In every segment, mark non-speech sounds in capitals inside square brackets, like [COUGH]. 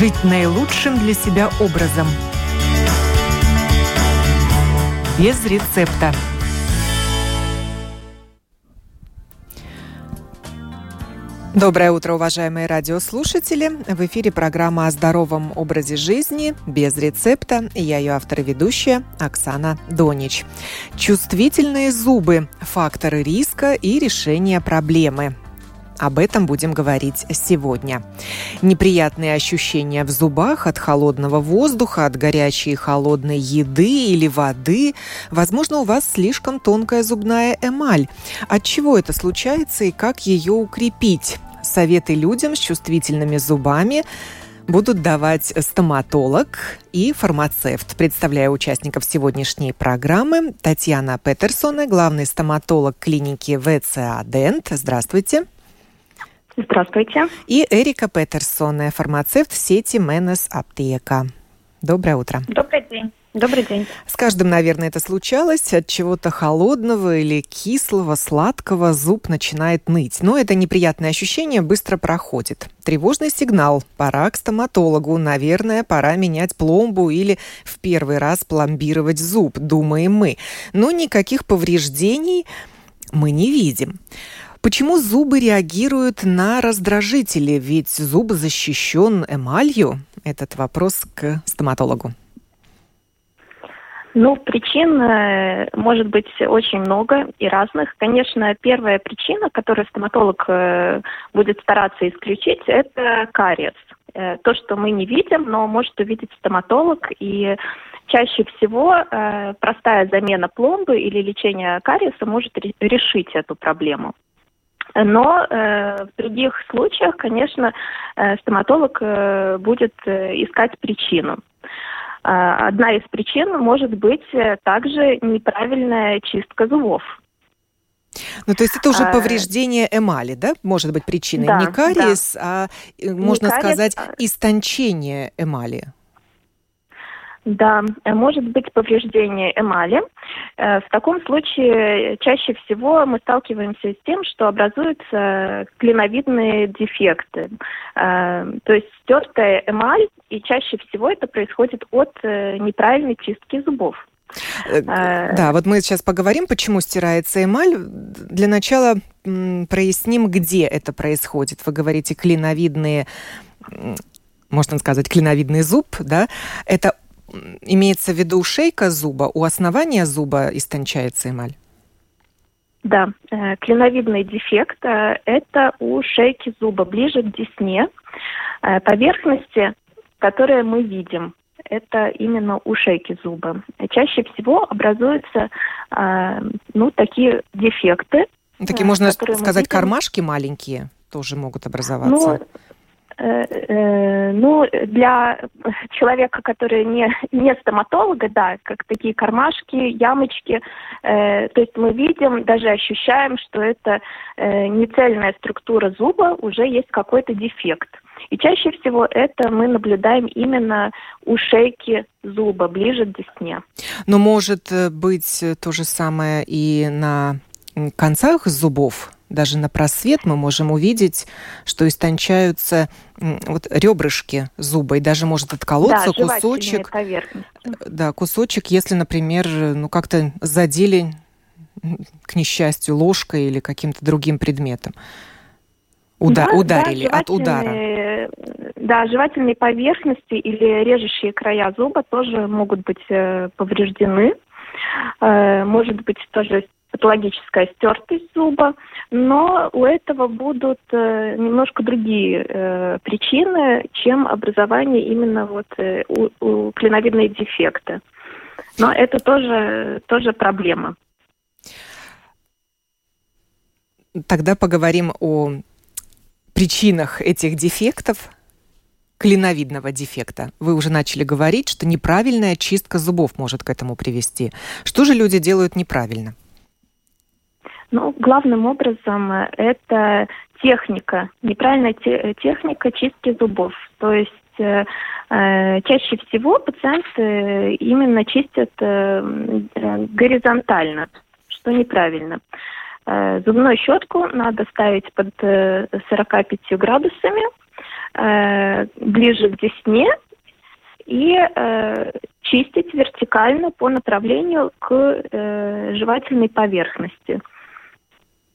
жить наилучшим для себя образом. Без рецепта. Доброе утро, уважаемые радиослушатели. В эфире программа о здоровом образе жизни без рецепта. Я ее автор и ведущая Оксана Донич. Чувствительные зубы – факторы риска и решения проблемы. Об этом будем говорить сегодня. Неприятные ощущения в зубах от холодного воздуха, от горячей и холодной еды или воды. Возможно, у вас слишком тонкая зубная эмаль. От чего это случается и как ее укрепить? Советы людям с чувствительными зубами будут давать стоматолог и фармацевт. Представляю участников сегодняшней программы. Татьяна Петерсона, главный стоматолог клиники ВЦА Дент. Здравствуйте. Здравствуйте. И Эрика Петерсон, фармацевт сети Менес Аптека. Доброе утро. Добрый день. Добрый день. С каждым, наверное, это случалось. От чего-то холодного или кислого, сладкого зуб начинает ныть. Но это неприятное ощущение быстро проходит. Тревожный сигнал. Пора к стоматологу. Наверное, пора менять пломбу или в первый раз пломбировать зуб, думаем мы. Но никаких повреждений мы не видим. Почему зубы реагируют на раздражители? Ведь зуб защищен эмалью. Этот вопрос к стоматологу. Ну, причин э, может быть очень много и разных. Конечно, первая причина, которую стоматолог э, будет стараться исключить, это кариес. Э, то, что мы не видим, но может увидеть стоматолог. И чаще всего простая замена пломбы или лечение кариеса может решить эту проблему. Но э, в других случаях, конечно, э, стоматолог э, будет э, искать причину. Э, одна из причин может быть э, также неправильная чистка зубов. Ну, то есть это уже повреждение эмали, да, может быть причиной? Да, не кариес, да. а, э, можно не сказать, кариес, а истончение эмали. Да, э, может быть повреждение эмали. Э, в таком случае чаще всего мы сталкиваемся с тем, что образуются клиновидные дефекты. Э, то есть стертая эмаль, и чаще всего это происходит от неправильной чистки зубов. Да, вот мы сейчас поговорим, почему стирается эмаль. Для начала проясним, где это происходит. Вы говорите клиновидные можно сказать, клиновидный зуб, да, это имеется в виду шейка зуба, у основания зуба истончается эмаль? Да, э, клиновидный дефект э, – это у шейки зуба, ближе к десне. Э, поверхности, которые мы видим, это именно у шейки зуба. Чаще всего образуются ну, такие дефекты. Такие, можно сказать, кармашки маленькие тоже могут образоваться. Ну, ну, для человека, который не, не стоматолога, да, как такие кармашки, ямочки, э, то есть мы видим, даже ощущаем, что это э, нецельная структура зуба, уже есть какой-то дефект. И чаще всего это мы наблюдаем именно у шейки зуба, ближе к десне. Но может э, быть то же самое и на концах зубов? Даже на просвет мы можем увидеть, что истончаются вот ребрышки зуба, и даже может отколоться да, кусочек. Да, кусочек, если, например, ну как-то задели, к несчастью, ложкой или каким-то другим предметом. Уда- да, ударили да, от удара. Да, жевательные поверхности или режущие края зуба тоже могут быть э, повреждены. Э, может быть тоже патологическая стертость зуба, но у этого будут э, немножко другие э, причины, чем образование именно вот э, у, у клиновидные дефекты. Но это тоже, тоже проблема. Тогда поговорим о причинах этих дефектов, клиновидного дефекта. Вы уже начали говорить, что неправильная чистка зубов может к этому привести. Что же люди делают неправильно? Ну, главным образом э, это техника, неправильная те, техника чистки зубов. То есть э, э, чаще всего пациенты именно чистят э, э горизонтально, что неправильно. Э, зубную щетку надо ставить под 45 градусами, э, ближе к десне и э, чистить вертикально по направлению к э, жевательной поверхности.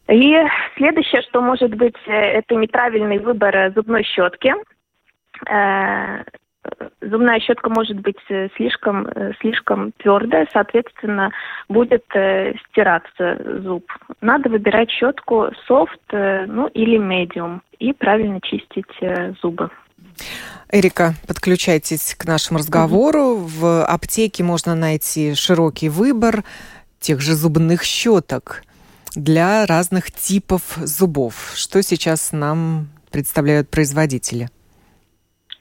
И следующее, что может быть, э, это неправильный выбор зубной щетки. Э, зубная щетка может быть э, слишком, слишком твердая, соответственно, будет стираться зуб. Надо выбирать щетку софт, ну или медиум и правильно чистить зубы. Эрика, подключайтесь к нашему разговору. В аптеке можно найти широкий выбор тех же зубных щеток для разных типов зубов. Что сейчас нам представляют производители?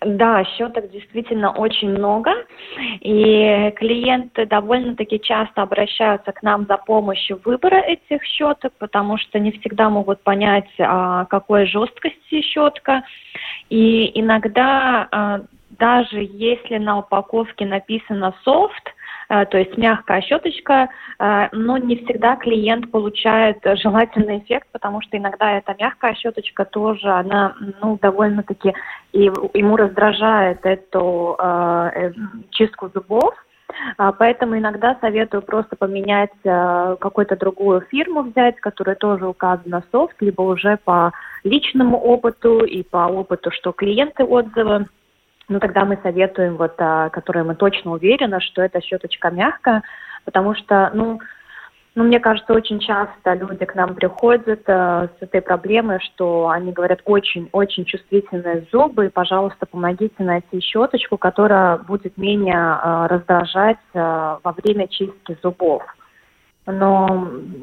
Да, щеток действительно очень много, и клиенты довольно-таки часто обращаются к нам за помощью выбора этих щеток, потому что не всегда могут понять, а, какой жесткости щетка, и иногда а, даже если на упаковке написано Э, то есть мягкая щеточка, э, но не всегда клиент получает желательный эффект, потому что иногда эта мягкая щеточка тоже, она ну, довольно-таки и ему раздражает эту э, чистку зубов. Поэтому иногда советую просто поменять какую-то другую фирму взять, которая тоже указана софт, либо уже по личному опыту и по опыту, что клиенты отзывы ну тогда мы советуем вот, а, которые мы точно уверены, что эта щеточка мягкая, потому что, ну, ну, мне кажется, очень часто люди к нам приходят э, с этой проблемой, что они говорят очень-очень чувствительные зубы, и, пожалуйста, помогите найти щеточку, которая будет менее э, раздражать э, во время чистки зубов но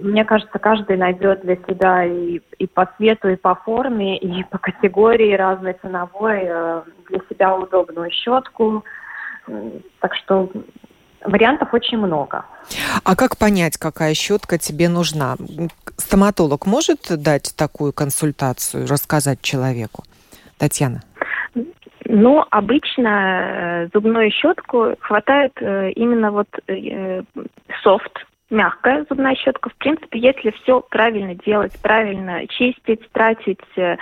мне кажется, каждый найдет для себя и, и по цвету, и по форме, и по категории разной ценовой э, для себя удобную щетку. Так что вариантов очень много. А как понять, какая щетка тебе нужна? Стоматолог может дать такую консультацию, рассказать человеку? Татьяна. Ну, обычно э, зубную щетку хватает э, именно вот софт, мягкая зубная щетка. В принципе, если все правильно делать, правильно чистить, тратить э,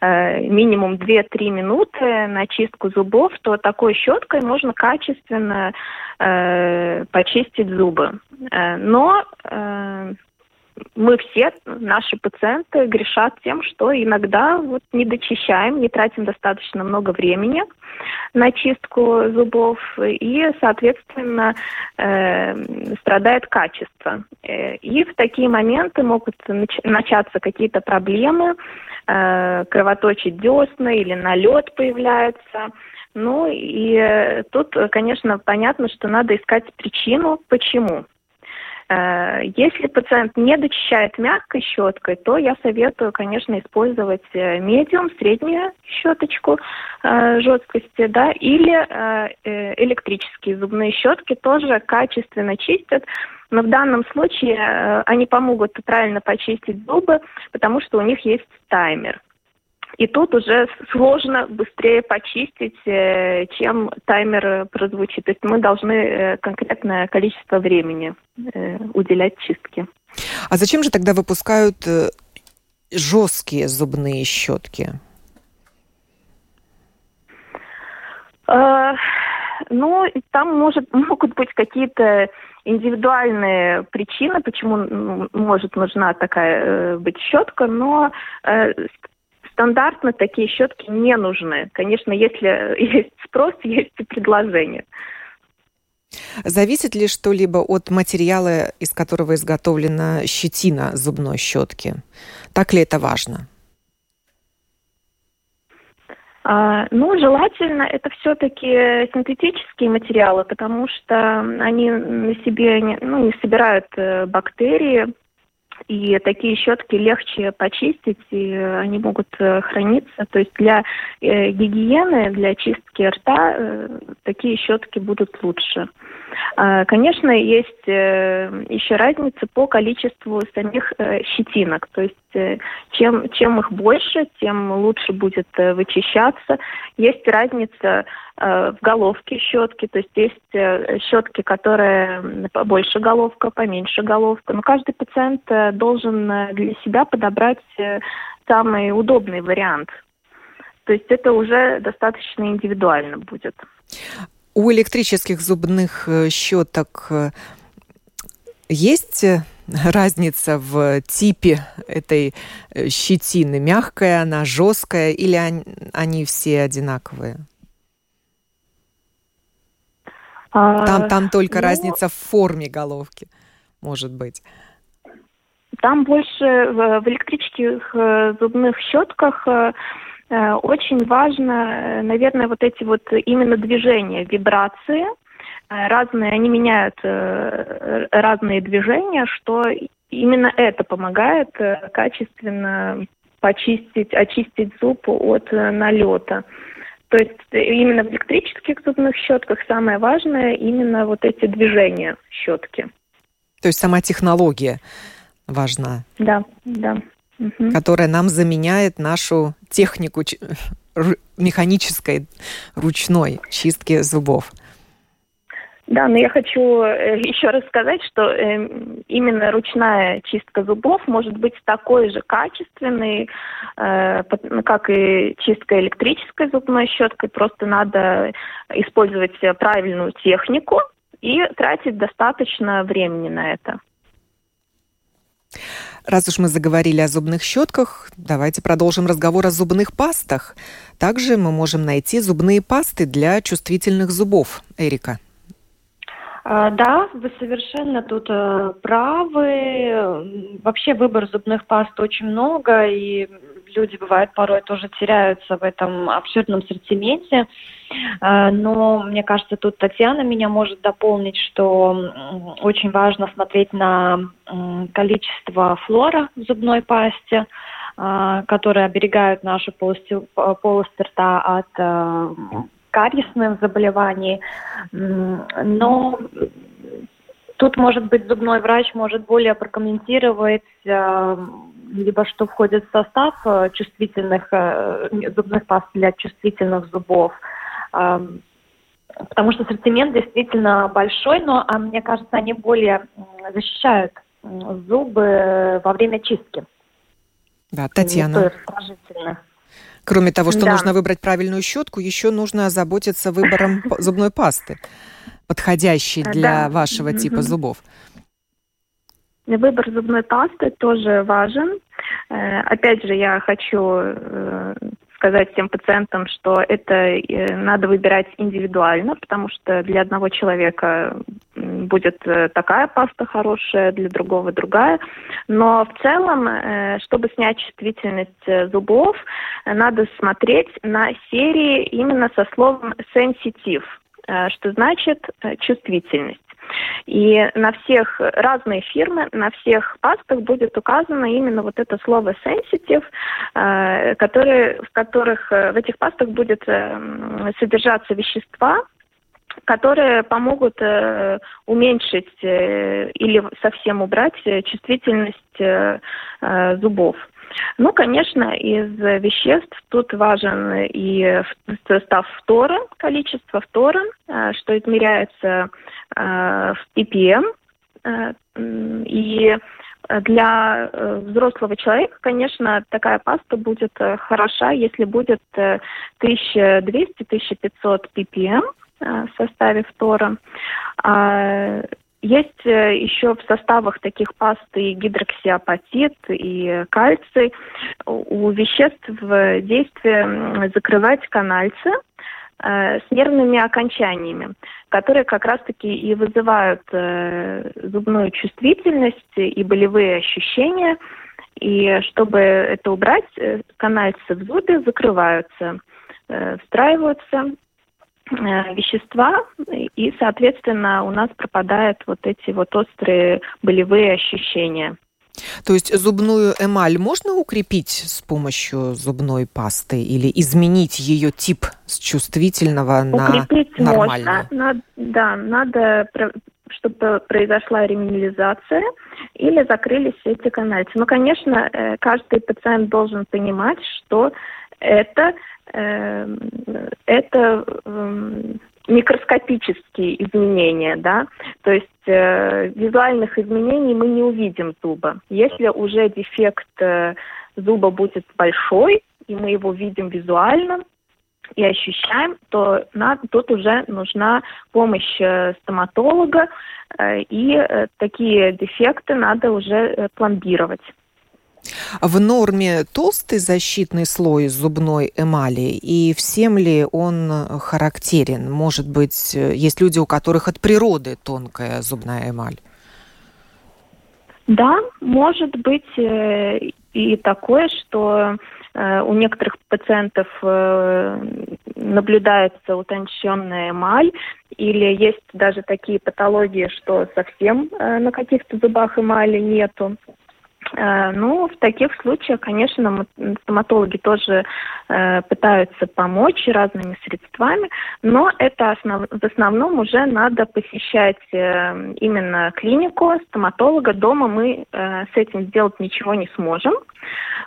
э минимум 2-3 минуты на чистку зубов, то такой щеткой можно качественно э, почистить зубы. Э, но мы все, наши пациенты, грешат тем, что иногда вот не дочищаем, не тратим достаточно много времени на чистку зубов, и, соответственно, э, страдает качество. Э, и в такие моменты могут нач- начаться какие-то проблемы, э, кровоточить десна или налет появляется. Ну и э, тут, конечно, понятно, что надо искать причину, почему. Э, если пациент не дочищает мягкой щеткой, то я советую, конечно, использовать э, медиум, среднюю щеточку э, жесткости, да, или электрические зубные щетки тоже качественно чистят. Но в данном случае они помогут правильно почистить зубы, потому что у них есть таймер. И тут уже сложно быстрее почистить, э, чем таймер прозвучит. То есть мы должны э, конкретное количество времени э, уделять чистке. А зачем же тогда выпускают жесткие зубные щетки? Ну, там может, [LAUGHS] могут быть какие-то индивидуальные причины, почему может нужна такая быть щетка, но Стандартно такие щетки не нужны. Конечно, если [LAUGHS] есть спрос, есть и предложение. Зависит ли что-либо от материала, из которого изготовлена щетина зубной щетки? Так ли это важно? А, ну, желательно это все-таки синтетические материалы, потому что они на себе не, ну, не собирают э, бактерии, и такие щетки легче почистить, и они могут э, храниться. То есть для э, гигиены, для чистки рта э, такие щетки будут лучше. Э, конечно, есть еще разница по количеству самих щетинок. То есть чем, чем их больше, тем лучше будет э, вычищаться. Есть разница Э, в головке щетки, то есть есть э, щетки, которые побольше головка, поменьше головка. Но каждый пациент э, должен для себя подобрать самый удобный вариант. То есть это уже достаточно индивидуально будет. У электрических зубных э, щеток э, есть э, разница в типе этой щетины? Мягкая она, жесткая или они все одинаковые? А, там, там только ну, разница в форме головки, может быть. Там больше в, в электрических зубных щетках Э, очень важно, наверное, вот эти вот именно движения, вибрации, э, разные, они меняют э, разные движения, что именно это помогает качественно почистить, очистить зуб от налета. То есть именно в электрических зубных щетках самое важное именно вот эти движения щетки. То есть сама технология важна. Да, да угу. которая нам заменяет нашу технику механической ручной чистки зубов. Да, но я хочу э, еще раз сказать, что э, именно ручная чистка зубов может быть такой же качественной, э, как и чистка электрической зубной щеткой. Просто надо использовать правильную технику и тратить достаточно времени на это. Раз уж мы заговорили о зубных щетках, давайте продолжим разговор о зубных пастах. Также мы можем найти зубные пасты для чувствительных зубов. Эрика. А, да, вы совершенно тут э, правы. Вообще выбор зубных паст очень много, и люди бывают порой тоже теряются в этом обширном ассортименте. А, но мне кажется, тут Татьяна меня может дополнить, что очень важно смотреть на количество флора в зубной пасте, а, которые оберегают нашу полость, полость рта от э, кариесных заболеваний. Но тут, может быть, зубной врач может более прокомментировать э, либо что входит в состав э, чувствительных э, зубных паст для чувствительных зубов. Потому что ассортимент действительно большой, но а мне кажется, они более защищают зубы во время чистки. Да, Татьяна. Кроме того, что да. нужно выбрать правильную щетку, еще нужно озаботиться выбором [LAUGHS] зубной пасты, подходящей для да. вашего типа зубов. Выбор зубной пасты тоже важен. Э, опять же, я хочу э, сказать всем пациентам, что это э, надо выбирать индивидуально, потому что для одного человека будет такая паста хорошая, для другого другая. Но в целом, чтобы снять чувствительность зубов, надо смотреть на серии именно со словом «сенситив», что значит чувствительность. И на всех разные фирмы, на всех пастах будет указано именно вот это слово sensitive, э, которые, в которых э, в этих пастах будет э, содержаться вещества, которые помогут уменьшить или совсем убрать чувствительность зубов. Ну, конечно, из веществ тут важен и состав фтора, количество фтора, э, что измеряется э, в ppm. Э, и для взрослого человека, конечно, такая паста будет хороша, если будет 1200-1500 ppm в составе фтора. Есть э, еще в составах таких паст и гидроксиапатит, и кальций. У веществ в действии закрывать канальцы э, с нервными окончаниями, которые как раз-таки и вызывают э, зубную чувствительность и болевые ощущения. И чтобы это убрать, канальцы в зубе закрываются, встраиваются вещества, и, соответственно, у нас пропадают вот эти вот острые болевые ощущения. То есть зубную эмаль можно укрепить с помощью зубной пасты или изменить ее тип с чувствительного укрепить на нормальную? Можно. Надо, да, надо, чтобы произошла реминализация или закрылись эти канальцы. Но, конечно, э, каждый пациент должен понимать, что это это эм, микроскопические изменения, да, то есть э, визуальных изменений мы не увидим зуба. Если уже дефект э, зуба будет большой, и мы его видим визуально, и ощущаем, то на, тут уже нужна помощь э, стоматолога, э, и э, такие дефекты надо уже пломбировать. В норме толстый защитный слой зубной эмали, и всем ли он характерен? Может быть, есть люди, у которых от природы тонкая зубная эмаль? Да, может быть и такое, что Э, у некоторых пациентов э, наблюдается утонченная эмаль, или есть даже такие патологии, что совсем э, на каких-то зубах эмали нету. Э, ну, в таких случаях, конечно, стоматологи тоже э, пытаются помочь разными средствами, но это основ, в основном уже надо посещать э, именно клинику стоматолога. Дома мы э, с этим сделать ничего не сможем.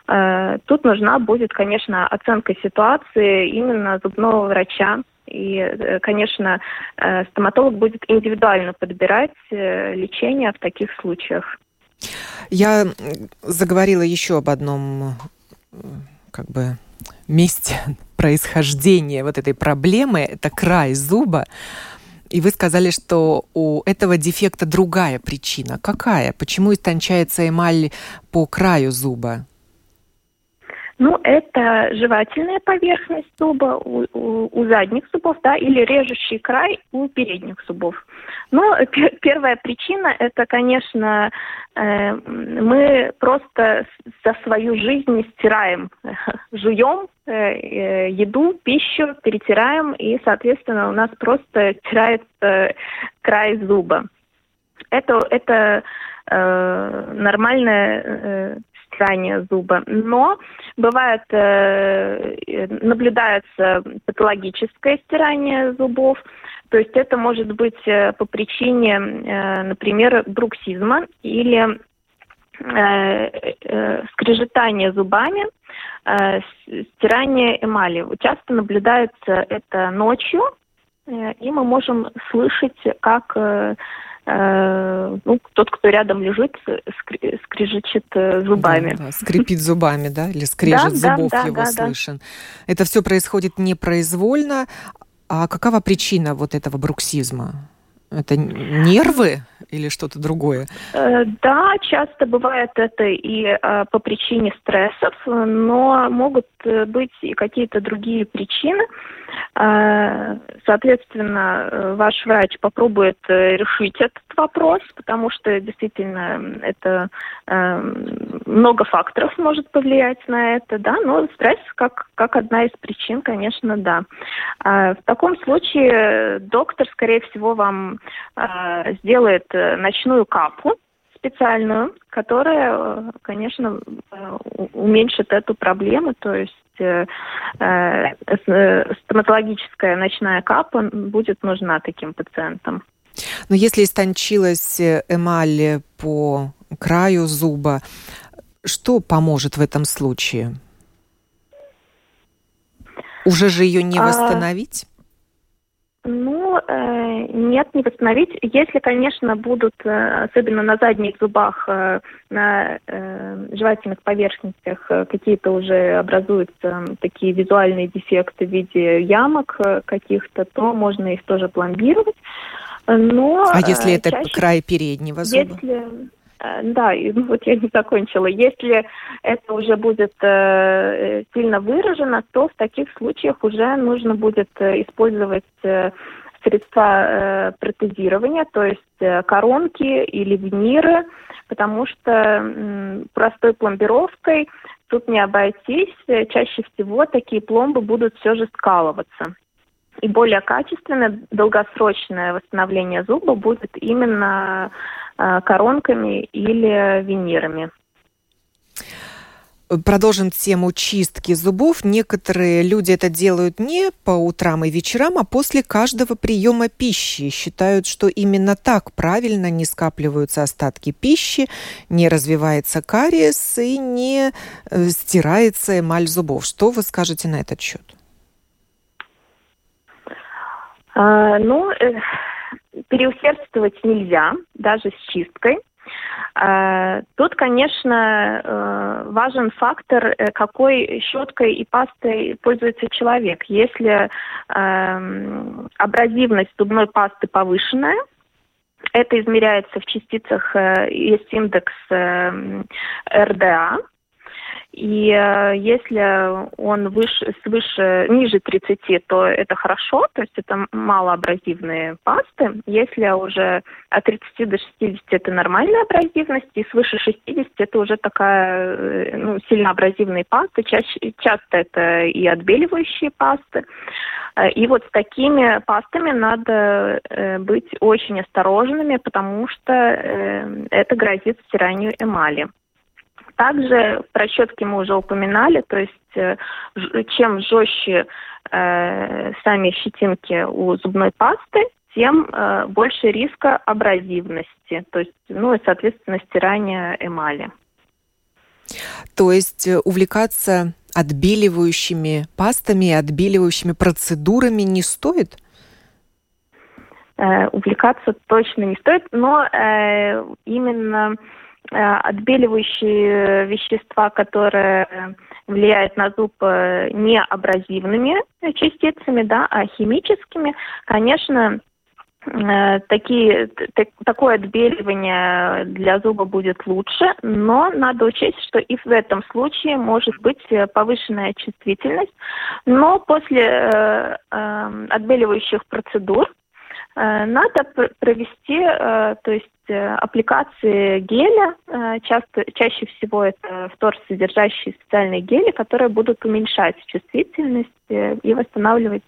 Э, тут нужна будет, конечно, оценка ситуации именно зубного врача, и, э, конечно, э, стоматолог будет индивидуально подбирать лечение в таких случаях. Я заговорила еще об одном как бы месте [LAUGHS] происхождения вот этой проблемы. Это край зуба. И вы сказали, что у этого дефекта другая причина. Какая? Почему истончается эмаль по краю зуба? Ну, это жевательная поверхность зуба у, у, у задних зубов, да, или режущий край у передних зубов. Но первая причина – это, конечно, э, мы просто за свою жизнь стираем, [LAUGHS] жуем э, э, еду, пищу, перетираем, и, соответственно, у нас просто стирает край зуба. Это, это э, нормальная э, стирания зуба. Но бывает, э, наблюдается патологическое стирание зубов, то есть это может быть э, по причине, э, например, бруксизма или э, э, скрежетание зубами, э, стирание эмали. Часто наблюдается это ночью, э, и мы можем слышать, как э, Э, ну, тот, кто рядом лежит, скри скрежечет э, зубами. Да, да, скрипит зубами, да, или скрежет да, зубов да, его да, слышен. Да. Это все происходит непроизвольно. А какова причина вот этого бруксизма? Это нервы или что-то другое? Э, да, часто бывает это и э, по причине стрессов, но могут э, быть и какие-то другие причины. Соответственно, ваш врач попробует решить этот вопрос, потому что действительно это много факторов может повлиять на это, да, но стресс как, как одна из причин, конечно, да. В таком случае доктор, скорее всего, вам сделает Э, ночную капу специальную, которая, э, конечно, э, уменьшит эту проблему, то есть стоматологическая ночная капа будет нужна таким пациентам. Но если истончилась эмаль по краю зуба, что поможет в этом случае? Уже же ее не а, восстановить? Э, нет, не восстановить. Если, конечно, будут, э, особенно на задних зубах, э, на э, жевательных поверхностях э, какие-то уже образуются такие визуальные дефекты в виде ямок э, каких-то, то можно их тоже пломбировать. Но, а если это чаще, край переднего зуба? Если, Э, да, и ну, вот я не закончила. Если это уже будет э, сильно выражено, то в таких случаях уже нужно будет э, использовать э, средства э, протезирования, то есть э, коронки или виниры, потому что э, простой пломбировкой тут не обойтись. Чаще всего такие пломбы будут все же скалываться. И более качественное долгосрочное восстановление зуба будет именно Э, коронками или винирами. Продолжим тему чистки зубов. Некоторые люди это делают не по утрам и вечерам, а после каждого приема пищи. Считают, что именно так правильно не скапливаются остатки пищи, не развивается кариес и не э, стирается эмаль зубов. Что вы скажете на этот счет? А, ну, э, переусердствовать нельзя, даже с чисткой. Тут, конечно, важен фактор, какой щеткой и пастой пользуется человек. Если эм, абразивность зубной пасты повышенная, это измеряется в частицах, есть индекс эм, РДА, и э, если он выше, свыше, ниже 30, то это хорошо, то есть это малоабразивные пасты. Если уже от 30 до 60 это нормальная абразивность, и свыше 60 это уже такая э, ну, сильно абразивные пасты. Чаще, часто это и отбеливающие пасты. Э, и вот с такими пастами надо быть очень осторожными, потому что это грозит стиранию эмали. Также про щетки мы уже упоминали, то есть э, чем жестче э, сами щетинки у зубной пасты, тем э, больше риска абразивности, то есть, ну и, соответственно, стирания эмали. То есть э, увлекаться отбеливающими пастами и отбеливающими процедурами не стоит? Э, увлекаться точно не стоит, но э, именно отбеливающие вещества, которые влияют на зуб э, не абразивными частицами, да, а химическими, конечно, э, такие, так, такое отбеливание для зуба будет лучше, но надо учесть, что и в этом случае может быть повышенная чувствительность. Но после э, э, отбеливающих процедур Э, надо провести, э, то есть э, аппликации геля, часто, чаще всего это втор, содержащие специальные гели, которые будут уменьшать чувствительность и восстанавливать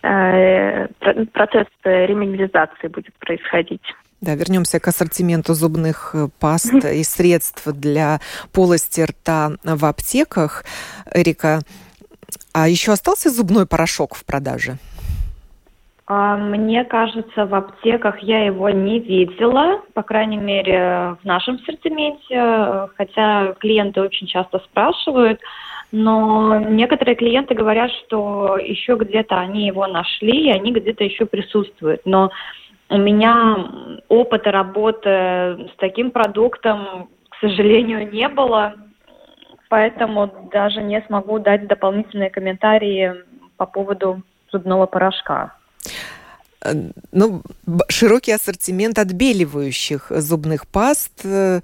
процесс реминерализации будет происходить. Да, вернемся к ассортименту зубных паст и средств для полости рта в аптеках. Эрика, а еще остался зубной порошок в продаже? А, мне кажется, в аптеках я его не видела, по крайней мере, в нашем ассортименте, хотя клиенты очень часто спрашивают, но некоторые клиенты говорят, что еще где-то они его нашли, и они где-то еще присутствуют. Но у меня опыта работы с таким продуктом, к сожалению, не было, поэтому даже не смогу дать дополнительные комментарии по поводу зубного порошка. Э, ну, широкий ассортимент отбеливающих зубных паст, э,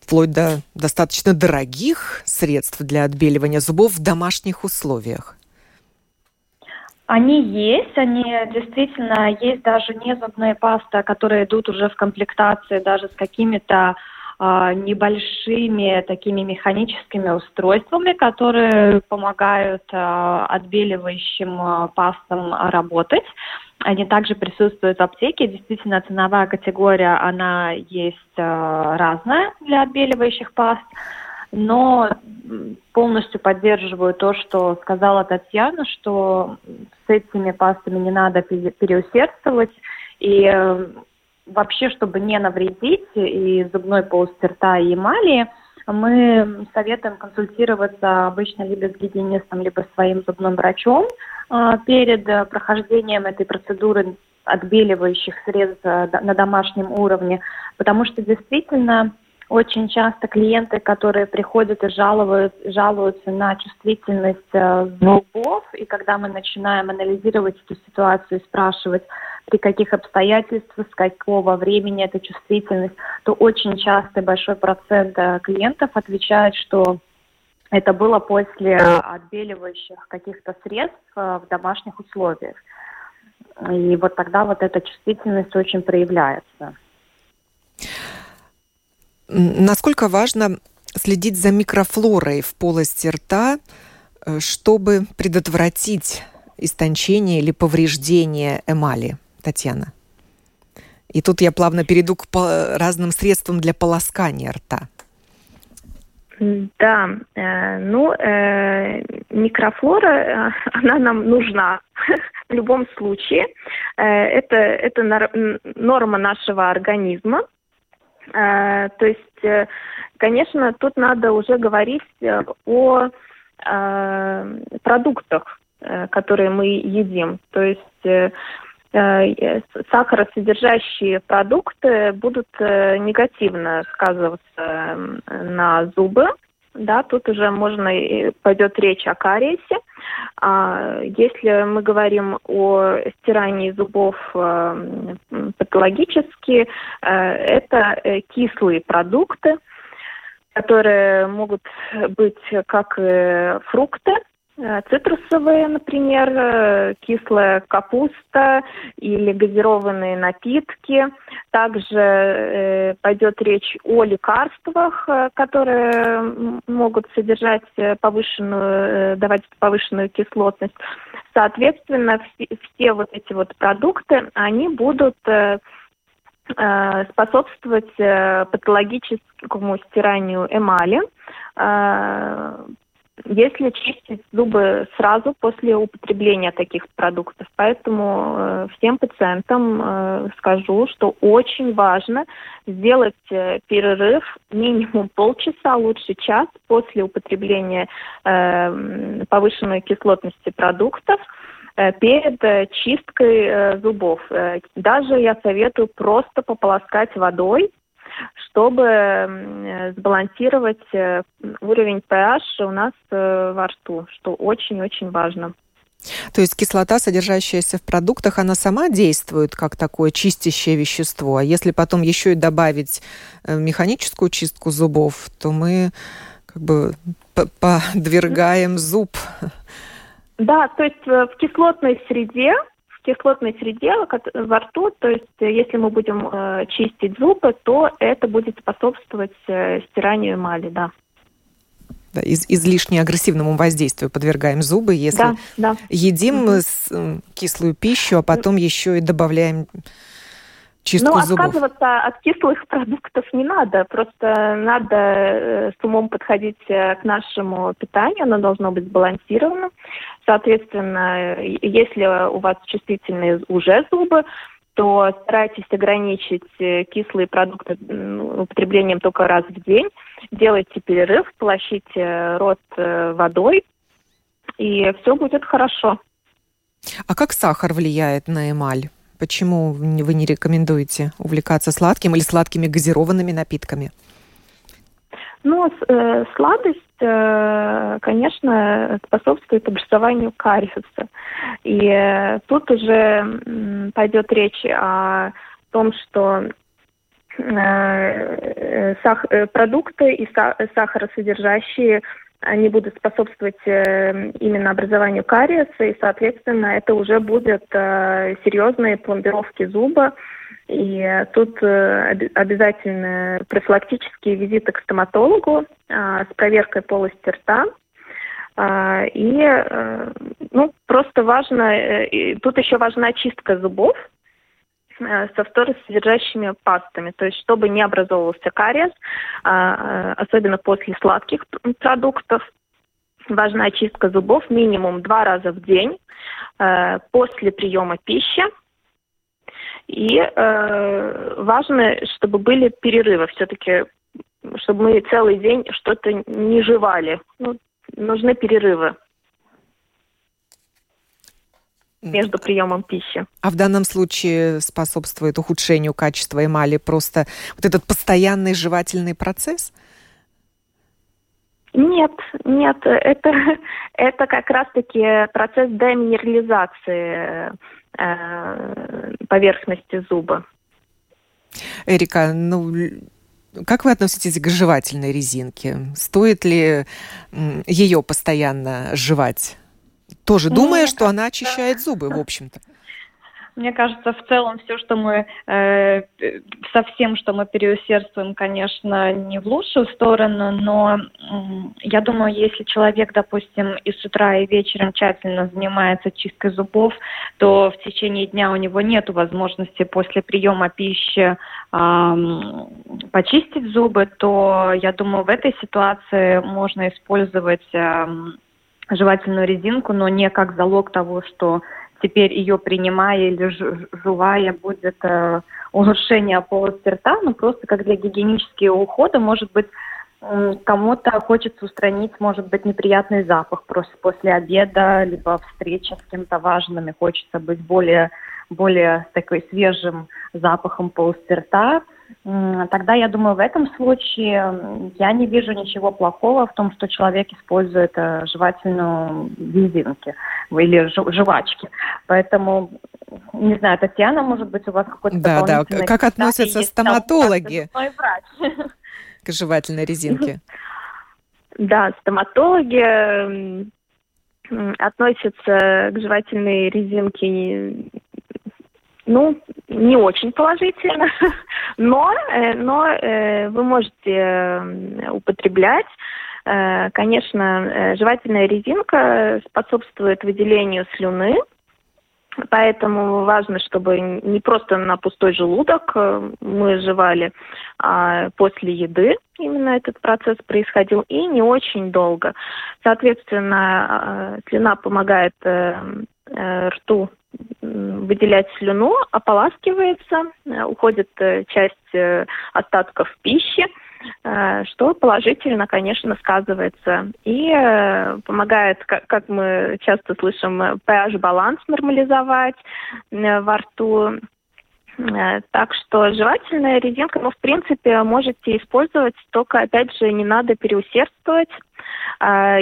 вплоть до достаточно дорогих средств для отбеливания зубов в домашних условиях. Они есть, они действительно есть даже не зубные пасты, которые идут уже в комплектации даже с какими-то небольшими такими механическими устройствами, которые помогают а, отбеливающим а, пастам работать. Они также присутствуют в аптеке. Действительно, ценовая категория, она есть разная для отбеливающих паст. Но полностью поддерживаю то, что сказала Татьяна, что с этими пастами не надо переусердствовать. И вообще, чтобы не навредить и зубной полости рта и эмали, мы советуем консультироваться обычно либо с гигиенистом, либо своим зубным врачом а, перед прохождением этой процедуры отбеливающих средств э, на домашнем уровне, потому что действительно очень часто клиенты, которые приходят и жалуют, жалуются на чувствительность э, зубов, и когда мы начинаем анализировать эту ситуацию и спрашивать, при каких обстоятельствах, с какого времени эта чувствительность, то очень часто большой процент э, клиентов отвечает, что это было после отбеливающих каких-то средств э, в домашних условиях. И вот тогда вот эта чувствительность очень проявляется. Насколько важно следить за микрофлорой в полости рта, э, чтобы предотвратить истончение или повреждение эмали, Татьяна? И тут я плавно перейду к разным средствам для полоскания рта. Да, э, ну, э, микрофлора, э, она нам нужна [LAUGHS] в любом случае. Э, это, это норма нашего организма. Э, то есть, э, конечно, тут надо уже говорить э, о продуктах, которые мы едим. То есть э, сахаросодержащие продукты будут негативно сказываться на зубы. Да, тут уже можно пойдет речь о кариесе. А если мы говорим о стирании зубов патологически, это кислые продукты, которые могут быть как фрукты, Э, цитрусовые, например, э, кислая капуста или газированные напитки. Также э, пойдет речь о лекарствах, э, которые могут содержать повышенную, давать повышенную кислотность. Соответственно, все вот эти вот продукты, они будут способствовать патологическому стиранию эмали, если чистить зубы сразу после употребления таких продуктов. Поэтому э, всем пациентам э, скажу, что очень важно сделать э, перерыв минимум полчаса, лучше час после употребления э, повышенной кислотности продуктов э, перед э, чисткой зубов. Даже я советую просто пополоскать водой чтобы сбалансировать э, уровень pH у нас э, во рту, что очень-очень важно. То есть кислота, содержащаяся в продуктах, она сама действует как такое чистящее вещество. А если потом еще и добавить э, механическую чистку зубов, то мы как бы подвергаем зуб. Да, то есть в кислотной среде кислотной среде во рту, то есть э, если мы будем э, чистить зубы, то это будет способствовать э, стиранию эмали, да. Да, из, излишне агрессивному воздействию подвергаем зубы, если да, да. едим угу. с, кислую пищу, а потом еще и добавляем чистку ну, зубов. Ну, отказываться от кислых [LAUGHS] продуктов не надо. Просто надо э, с умом подходить э, к нашему питанию. Оно должно быть сбалансированным. Соответственно, если у вас чувствительные уже зубы, то старайтесь ограничить э, кислые продукты употреблением только раз в день. Делайте перерыв, полощите рот водой, и все будет хорошо. А как сахар влияет на эмаль? Почему вы не рекомендуете увлекаться сладким или сладкими газированными напитками? Ну, э, сладость, э, конечно, способствует образованию кариеса. И э, тут уже э, пойдет речь о том, что э, сах, э, продукты и са, сахаросодержащие они будут способствовать э, именно образованию кариеса, и, соответственно, это уже будет э, серьезные пломбировки зуба. И тут э, обязательно профилактические визиты к стоматологу с проверкой полости рта. И ну, просто важно, тут еще важна очистка зубов, Э, со фторосодержащими пастами, то есть чтобы не образовывался кариес, а, э, особенно после сладких продуктов. Важна очистка зубов минимум два раза в день э, после приема пищи. И важно, чтобы были перерывы. Все-таки, чтобы мы целый день что-то не жевали. Ну, нужны перерывы между приемом пищи. А в данном случае способствует ухудшению качества эмали просто вот этот постоянный жевательный процесс? Нет, нет, это, [LAUGHS] это как раз-таки процесс деминерализации э, поверхности зуба. Эрика, ну, как вы относитесь к жевательной резинке? Стоит ли ее постоянно жевать? Тоже ну, думая, что она очищает зубы, в общем-то. Мне кажется, в целом все, что мы э, со что мы переусердствуем, конечно, не в лучшую сторону, но э, я думаю, если человек, допустим, и с утра, и вечером тщательно занимается чисткой зубов, то в течение дня у него нет возможности после приема пищи э, почистить зубы, то я думаю, в этой ситуации можно использовать э, жевательную резинку, но не как залог того, что теперь ее принимая или жевая будет э, улучшение полости рта, но просто как для гигиенического ухода, может быть, кому-то хочется устранить, может быть, неприятный запах просто после обеда, либо встречи с кем-то важным, и хочется быть более более такой свежим запахом полости рта, тогда я думаю, в этом случае я не вижу ничего плохого в том, что человек использует э, жевательную резинки или жвачки. Поэтому, не знаю, Татьяна, может быть, у вас какой-то Да, да, как относятся стоматологи [LAUGHS] к жевательной резинке? Да, стоматологи относятся к жевательной резинке ну, не очень положительно, [LAUGHS] но, э, но э, вы можете употреблять. Э, конечно, жевательная резинка способствует выделению слюны, Поэтому важно, чтобы не просто на пустой желудок мы жевали, а после еды именно этот процесс происходил, и не очень долго. Соответственно, слюна помогает рту выделять слюну, ополаскивается, э, уходит э, часть э, остатков пищи, что положительно, конечно, сказывается и помогает, как мы часто слышим, pH-баланс нормализовать во рту. Так что жевательная резинка, ну, в принципе, можете использовать, только, опять же, не надо переусердствовать.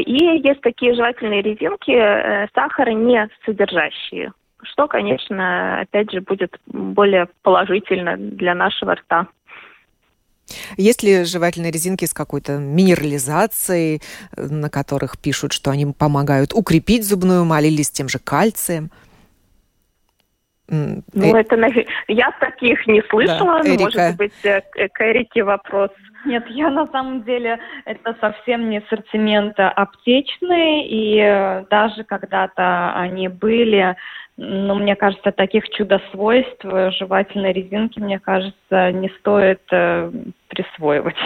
И есть такие жевательные резинки, сахара не содержащие что, конечно, опять же, будет более положительно для нашего рта. Есть ли жевательные резинки с какой-то минерализацией, на которых пишут, что они помогают укрепить зубную эмаль или с тем же кальцием? Ну, э... это я таких не слышала, да, но, может быть, э, к Эрике вопрос. Нет, я на самом деле это совсем не ассортимент аптечный, и э, даже когда-то они были, но мне кажется, таких чудо-свойств жевательной резинки, мне кажется, не стоит э, присвоивать.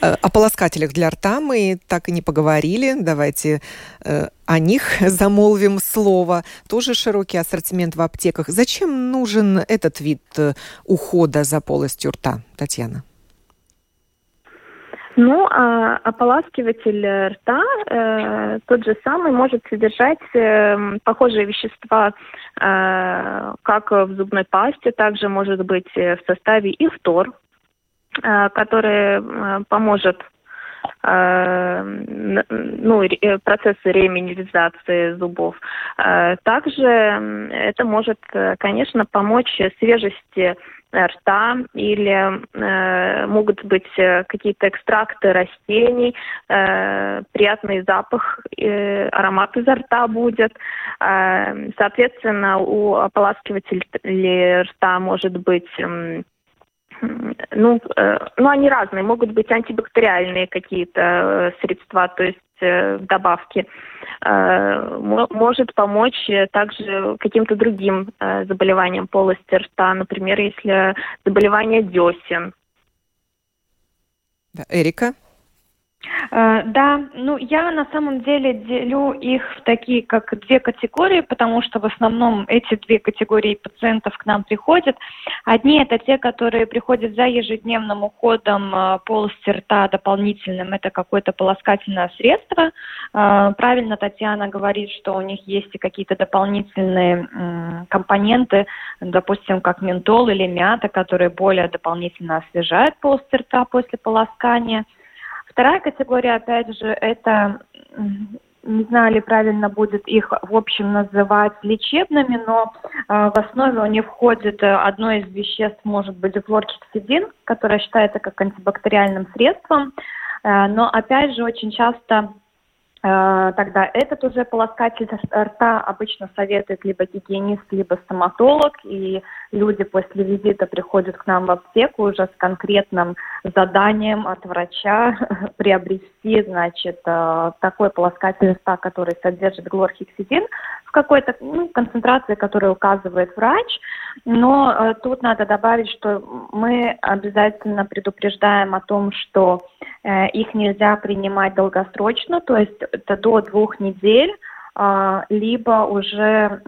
Э, о полоскателях для рта мы так и не поговорили. Давайте э, о них [LAUGHS] замолвим слово. Тоже широкий ассортимент в аптеках. Зачем нужен этот вид э, ухода за полостью рта, Татьяна? Ну, а ополаскиватель рта э, тот же самый может содержать э, похожие вещества, э, как в зубной пасте, также может быть в составе и фтор, э, который э, поможет э, ну, э, процессы реминерализации зубов. Также это может, конечно, помочь свежести рта или э, могут быть э, какие-то экстракты растений, э, приятный запах, э, аромат изо рта будет. Э, соответственно, у ополаскивателей рта может быть э, ну, э, ну, они разные. Могут быть антибактериальные какие-то э, средства, то есть э, добавки. Может помочь также каким-то другим заболеваниям полости рта, например, если заболевание десен. Эрика? Э, да, ну я на самом деле делю их в такие как две категории, потому что в основном эти две категории пациентов к нам приходят. Одни это те, которые приходят за ежедневным уходом э, полости рта дополнительным, это какое-то полоскательное средство. Э, правильно Татьяна говорит, что у них есть и какие-то дополнительные компоненты, допустим, как ментол или мята, которые более дополнительно освежают полость рта после полоскания. Вторая категория, опять же, это не знаю ли правильно будет их в общем называть лечебными, но э, в основе у них входит э, одно из веществ, может быть, флоркексидин, которое считается как антибактериальным средством, э, но опять же очень часто тогда этот уже полоскатель рта обычно советует либо гигиенист, либо стоматолог, и люди после визита приходят к нам в аптеку уже с конкретным заданием от врача [LAUGHS] приобрести, значит, э, такой полоскатель рта, который содержит глорхексидин в какой-то ну, концентрации, которую указывает врач. Но э, тут надо добавить, что мы обязательно предупреждаем о том, что э, их нельзя принимать долгосрочно, то есть это до двух недель, а, либо уже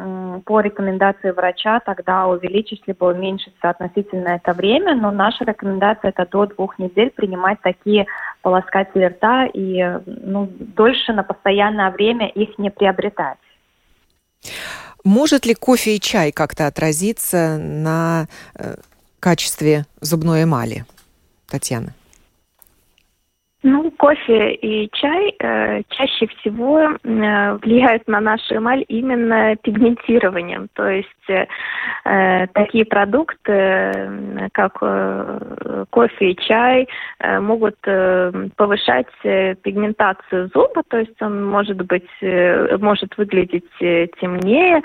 по рекомендации врача тогда увеличить либо уменьшится относительно это время, но наша рекомендация это до двух недель принимать такие полоскатели рта и ну, дольше на постоянное время их не приобретать. Может ли кофе и чай как-то отразиться на э, качестве зубной эмали, Татьяна? Ну, кофе и чай э, чаще всего э, влияют на нашу эмаль именно пигментированием. То есть э, э такие продукты, э, как э, кофе и чай, э, могут э, повышать э, пигментацию зуба, то есть он может быть, э, может выглядеть э, темнее,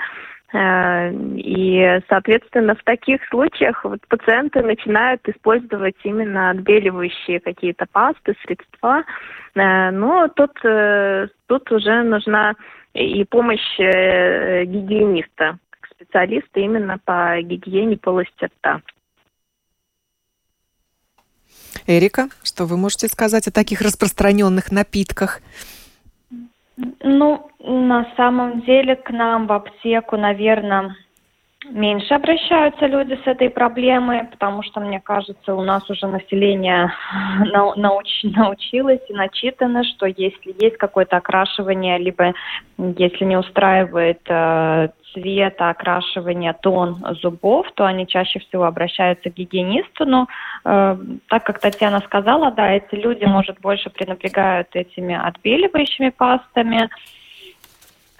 и, соответственно, в таких случаях вот пациенты начинают использовать именно отбеливающие какие-то пасты, средства. Э, но тут, э, тут уже нужна и помощь гигиениста, специалиста именно по гигиене полости рта. Эрика, что вы можете сказать о таких распространенных напитках? Ну, на самом деле к нам в аптеку, наверное, меньше обращаются люди с этой проблемой, потому что, мне кажется, у нас уже население [LAUGHS] науч, научилось и начитано, что если есть какое-то окрашивание, либо если не устраивает э, цвета, окрашивания, тон зубов, то они чаще всего обращаются к гигиенисту. Но э, так как Татьяна сказала, да, эти люди, может, больше пренебрегают этими отбеливающими пастами.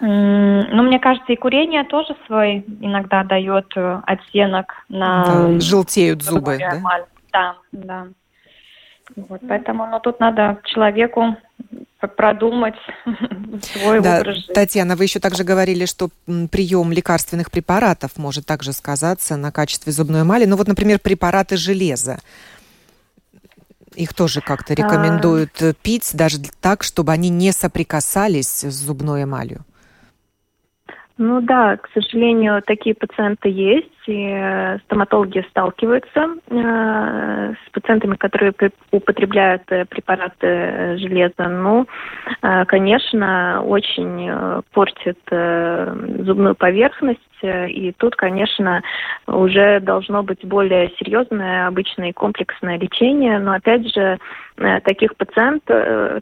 Ну, мне кажется, и курение тоже свой иногда дает э, оттенок на... Да, желтеют зубы, да? Да, да. Вот, поэтому ну, тут надо человеку продумать [LAUGHS] свой да, образ жизни. Татьяна, вы еще также говорили, что прием лекарственных препаратов может также сказаться на качестве зубной эмали. Ну вот, например, препараты железа. Их тоже как-то а. рекомендуют а... пить, даже так, чтобы они не соприкасались с зубной эмалью. Ну да, к сожалению, такие пациенты есть, и э, стоматологи сталкиваются э, с пациентами, которые употребляют э, препараты э, железа. Ну, э, конечно, очень портит э, зубную поверхность, и тут, конечно, уже должно быть более серьезное, обычное и комплексное лечение, но опять же, таких пациент,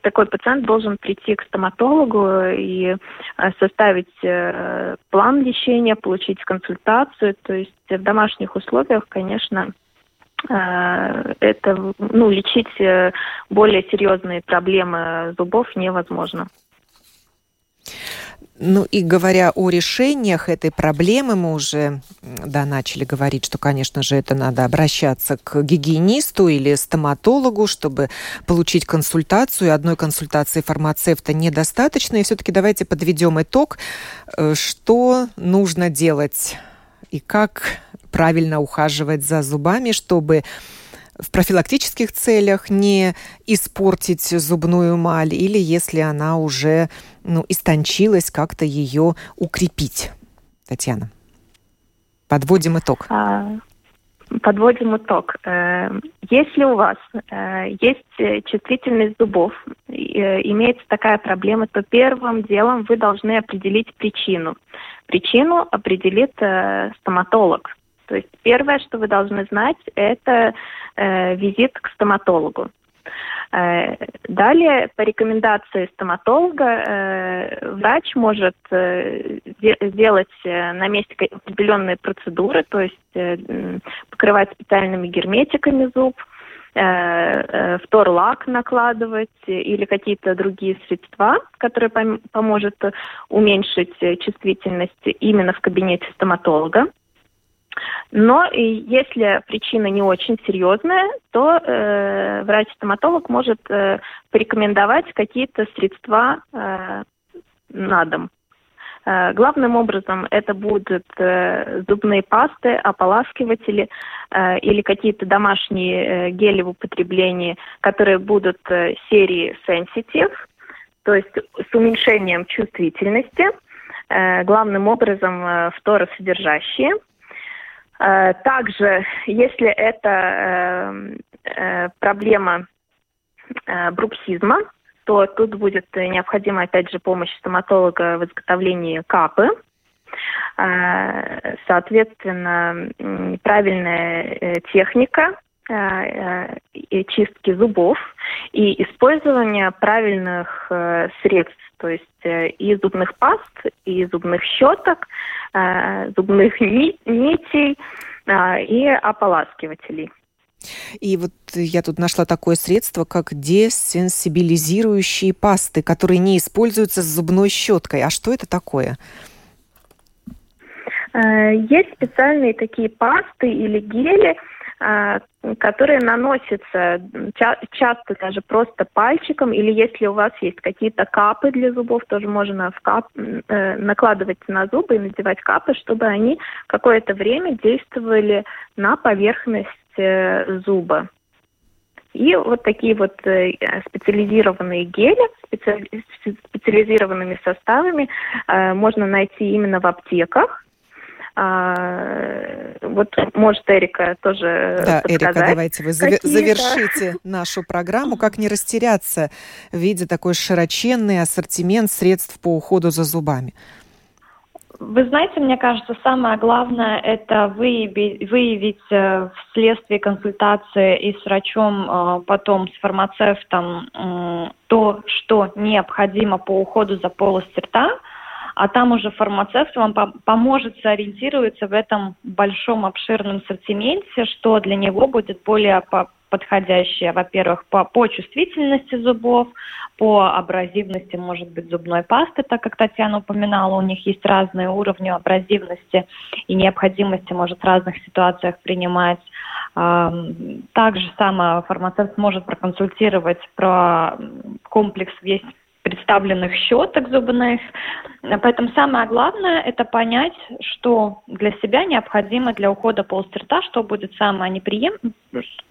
такой пациент должен прийти к стоматологу и составить план лечения, получить консультацию. То есть в домашних условиях, конечно, это, ну, лечить более серьезные проблемы зубов невозможно. Ну и говоря о решениях этой проблемы, мы уже да, начали говорить, что, конечно же, это надо обращаться к гигиенисту или стоматологу, чтобы получить консультацию. Одной консультации фармацевта недостаточно. И все-таки давайте подведем итог, э, что нужно делать и как правильно ухаживать за зубами, чтобы в профилактических целях не испортить зубную эмаль или если она уже ну, истончилась, как-то ее укрепить. Татьяна, подводим итог. А, подводим итог. Э, если у вас э, есть чувствительность зубов, э, имеется такая проблема, то первым делом вы должны определить причину. Причину определит стоматолог. То есть первое, что вы должны знать, это э, визит к стоматологу. Э, далее, по рекомендации стоматолога, э, врач может сделать на месте определенные процедуры, то есть покрывать специальными герметиками зуб, втор-лак накладывать или какие-то другие средства, которые пом- поможет уменьшить чувствительность именно в кабинете стоматолога. Но и если причина не очень серьезная, то э, врач-стоматолог может э, порекомендовать какие-то средства э, на дом. Э, главным образом это будут э, зубные пасты, ополаскиватели э, или какие-то домашние э, гели в употреблении, которые будут э, серии Sensitive, то есть с уменьшением чувствительности, э, главным образом э, фторосодержащие – также, если это э, э, проблема бруксизма, то тут будет необходима, опять же, помощь стоматолога в изготовлении капы. Соответственно, правильная техника чистки зубов и использование правильных средств, то есть и зубных паст, и зубных щеток, зубных нитей и ополаскивателей. И вот я тут нашла такое средство, как десенсибилизирующие пасты, которые не используются с зубной щеткой. А что это такое? Э, есть специальные такие пасты или гели, э, которые наносятся часто даже просто пальчиком, или если у вас есть какие-то капы для зубов, тоже можно в кап, э, накладывать на зубы и надевать капы, чтобы они какое-то время действовали на поверхность зуба. И вот такие вот специализированные гели специализированными составами можно найти именно в аптеках. А, вот может Эрика тоже Да, подсказать. Эрика, давайте вы завершите нашу программу. Как не растеряться, видя такой широченный ассортимент средств по уходу за зубами? Вы знаете, мне кажется, самое главное это выявить, выявить э, вследствие консультации и с врачом, э, потом с фармацевтом то, что необходимо по уходу за полостью рта, а там уже фармацевт вам поможет сориентироваться в этом большом обширном ассортименте, что для него будет более подходящее, во-первых, по, по чувствительности зубов, по абразивности, может быть, зубной пасты, так как Татьяна упоминала, у них есть разные уровни абразивности и необходимости, может, в разных ситуациях принимать. Также сам фармацевт может проконсультировать про комплекс весь представленных щеток зубных. Поэтому самое главное – это понять, что для себя необходимо для ухода полости рта, что будет самое, неприем...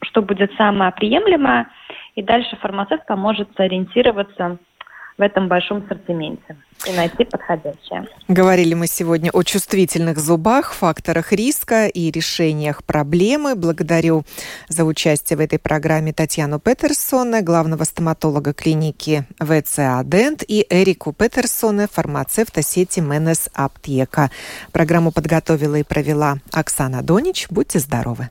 что будет самое приемлемое, и дальше фармацевт поможет сориентироваться в этом большом ассортименте и найти подходящее. Говорили мы сегодня о чувствительных зубах, факторах риска и решениях проблемы. Благодарю за участие в этой программе Татьяну Петерсона, главного стоматолога клиники ВЦА Дент, и Эрику Петерсона, фармацевта сети Менес Аптека. Программу подготовила и провела Оксана Донич. Будьте здоровы!